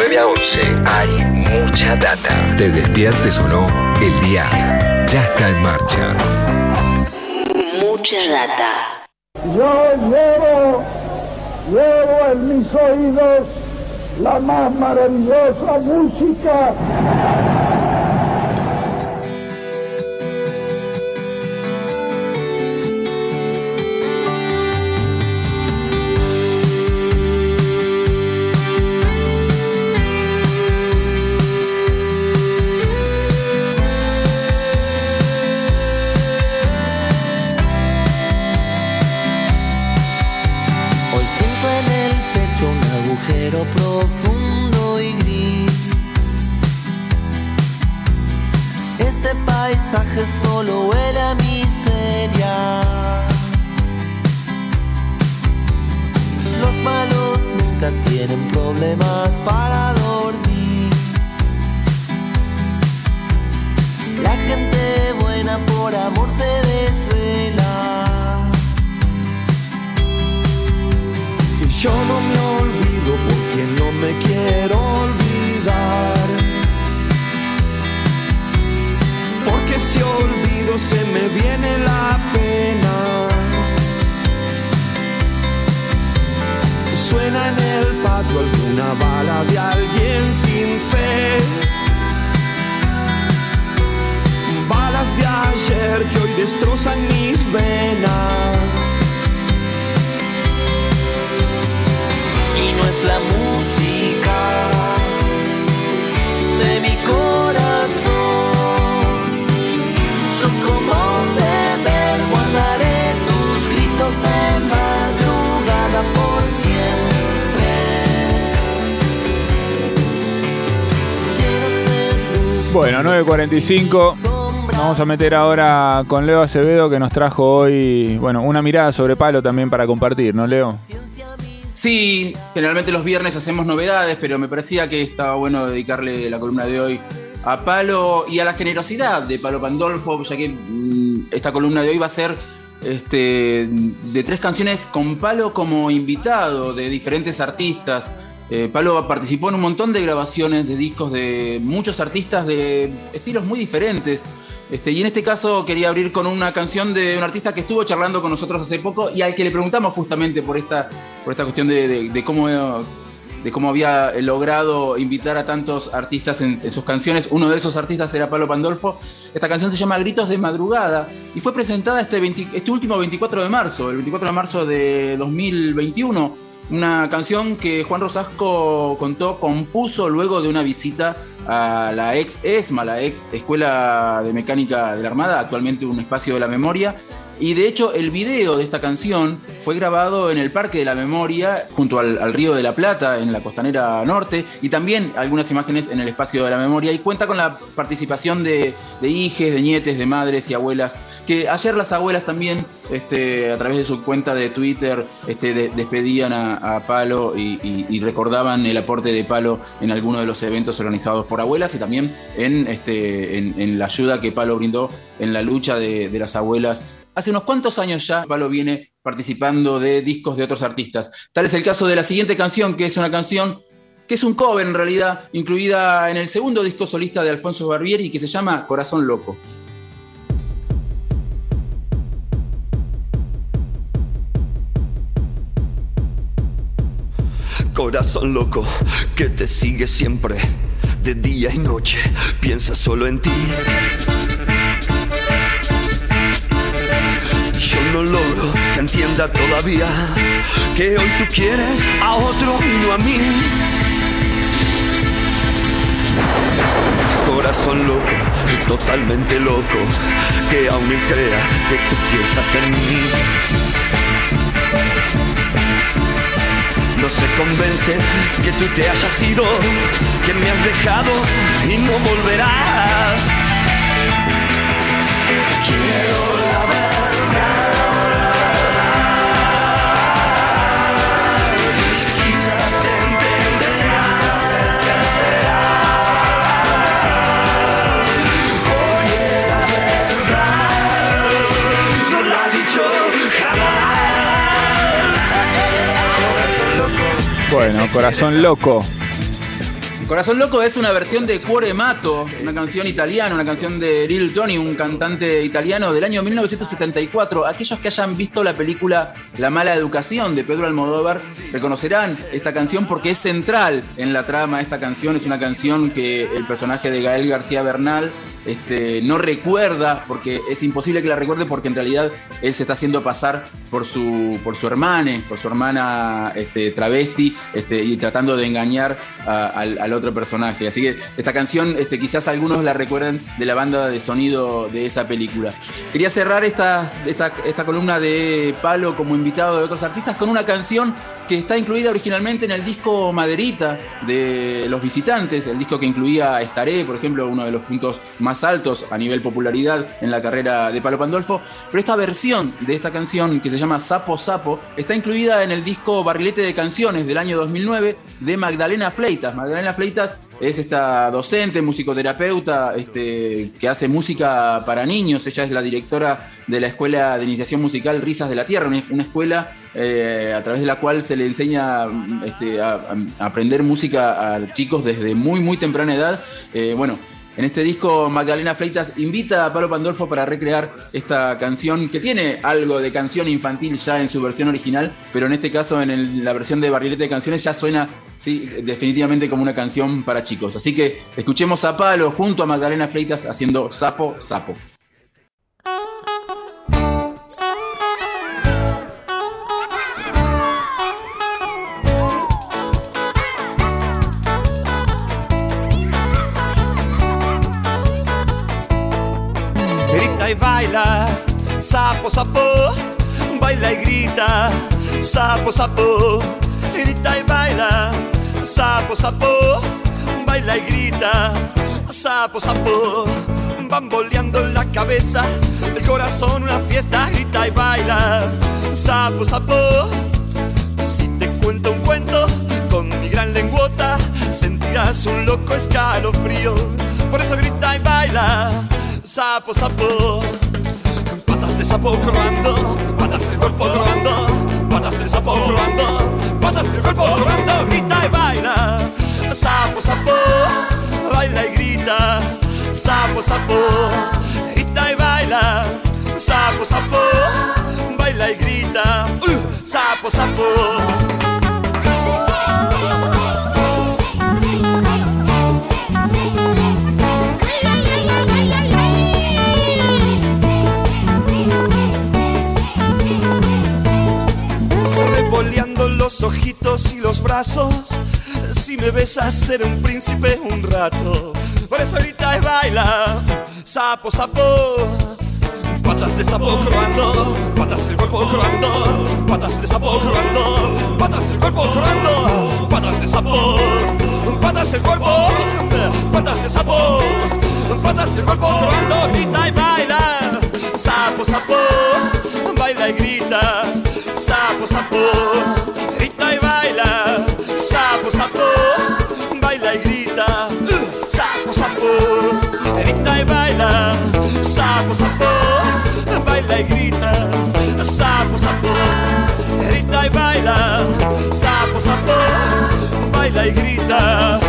9 a 11 hay mucha data. Te despiertes o no, el día ya está en marcha. Mucha data. Yo llevo, llevo en mis oídos la más maravillosa música. Este paisaje solo huele a miseria. Los malos nunca tienen problemas para dormir. La gente buena por amor se la música de mi corazón. Yo como guardaré tus gritos de madrugada por siempre. Bueno, 9.45. Vamos a meter ahora con Leo Acevedo que nos trajo hoy, bueno, una mirada sobre palo también para compartir, ¿no, Leo? Sí, generalmente los viernes hacemos novedades, pero me parecía que estaba bueno dedicarle la columna de hoy a Palo y a la generosidad de Palo Pandolfo, ya que mm, esta columna de hoy va a ser este, de tres canciones con Palo como invitado de diferentes artistas. Eh, Palo participó en un montón de grabaciones de discos de muchos artistas de estilos muy diferentes. Este, y en este caso quería abrir con una canción de un artista que estuvo charlando con nosotros hace poco y al que le preguntamos justamente por esta, por esta cuestión de, cómo, de cómo había logrado invitar a tantos artistas en, sus canciones. Uno de esos artistas era Pablo Pandolfo. Esta canción se llama Gritos de Madrugada y fue presentada este, 20 este último 24 de marzo, el 24 de marzo de 2021. Una canción que Juan Rosasco contó, compuso luego de una visita a la ex ESMA, la ex Escuela de Mecánica de la Armada, actualmente un espacio de la memoria. Y de hecho el video de esta canción fue grabado en el Parque de la Memoria, junto al, Río de la Plata, en la costanera norte, y también algunas imágenes en el espacio de la memoria, y cuenta con la participación de, de hijes, de nietes, de madres y abuelas, que ayer las abuelas también, este, a través de su cuenta de Twitter, este, de- despedían a, Palo y, recordaban el aporte de Palo en algunos de los eventos organizados por abuelas y también en, este, en la ayuda que Palo brindó en la lucha de, de las abuelas. Hace unos cuantos años ya Palo viene participando de discos de otros artistas. Tal es el caso de la siguiente canción, que es una canción que es un cover en realidad, incluida en el segundo disco solista de Alfonso Barbieri, que se llama Corazón Loco. Corazón loco que te sigue siempre, de día y noche, piensa solo en ti. Yo no logro que entienda todavía que hoy tú quieres a otro y no a mí. Corazón loco, totalmente loco, que aún me crea que tú piensas en mí. No se convence que tú te hayas ido, que me has dejado y no volverás. Quiero. Corazón loco. Corazón Loco es una versión de Cuore Mato, una canción italiana, una canción de Lil Tony, un cantante italiano del año 1974. Aquellos que hayan visto la película La mala educación de Pedro Almodóvar reconocerán esta canción porque es central en la trama. Esta canción es una canción que el personaje de Gael García Bernal este, no recuerda, porque es imposible que la recuerde porque en realidad él se está haciendo pasar por su, por su por su hermana este, travesti, este, y tratando de engañar al, otro personaje. Así que esta canción este, quizás algunos la recuerden de la banda de sonido de esa película. Quería cerrar esta, esta, esta columna de Palo como invitado de otros artistas con una canción que está incluida originalmente en el disco Maderita de Los Visitantes, el disco que incluía Estaré, por ejemplo, uno de los puntos más altos a nivel popularidad en la carrera de Palo Pandolfo. Pero esta versión de esta canción, que se llama Sapo Sapo, está incluida en el disco Barrilete de Canciones del año 2009 de Magdalena Fleitas. Magdalena Fleitas es esta docente, musicoterapeuta, este, que hace música para niños. Ella es la directora de la Escuela de Iniciación Musical Risas de la Tierra, una escuela eh, a través de la cual se le enseña este, a, aprender música a chicos desde muy, muy temprana edad. Eh, bueno, en este disco, Magdalena Fleitas invita a Pablo Pandolfo para recrear esta canción que tiene algo de canción infantil ya en su versión original, pero en este caso, en la versión de Barrilete de Canciones, ya suena sí, definitivamente como una canción para chicos. Así que escuchemos a Pablo junto a Magdalena Fleitas haciendo Sapo Sapo. Baila, sapo, sapo, baila y grita, sapo, sapo, grita y baila, sapo, sapo, baila y grita, sapo, sapo, bamboleando la cabeza, el corazón una fiesta, grita y baila, sapo, sapo, si te cuento un cuento con mi gran lenguota, sentirás un loco escalofrío, por eso grita y baila sapo, sapo. Sapo croando, patas de cuerpo croando, patas de sapo croando, patas de cuerpo croando, grita y baila. Sapo, sapo, baila y grita. Sapo, sapo, grita y baila. Sapo, sapo, baila y grita. Uh, sapo, sapo. Los ojitos y los brazos. Si me besas, ser un príncipe un rato. Por eso ahorita y baila, sapo, sapo. Patas de sapo croando, patas del cuerpo croando, patas de sapo croando, patas del cuerpo croando, patas de sapo, patas del cuerpo, patas de sapo, patas del cuerpo croando, grita y baila, sapo, sapo, baila y grita, sapo, sapo canta y grita.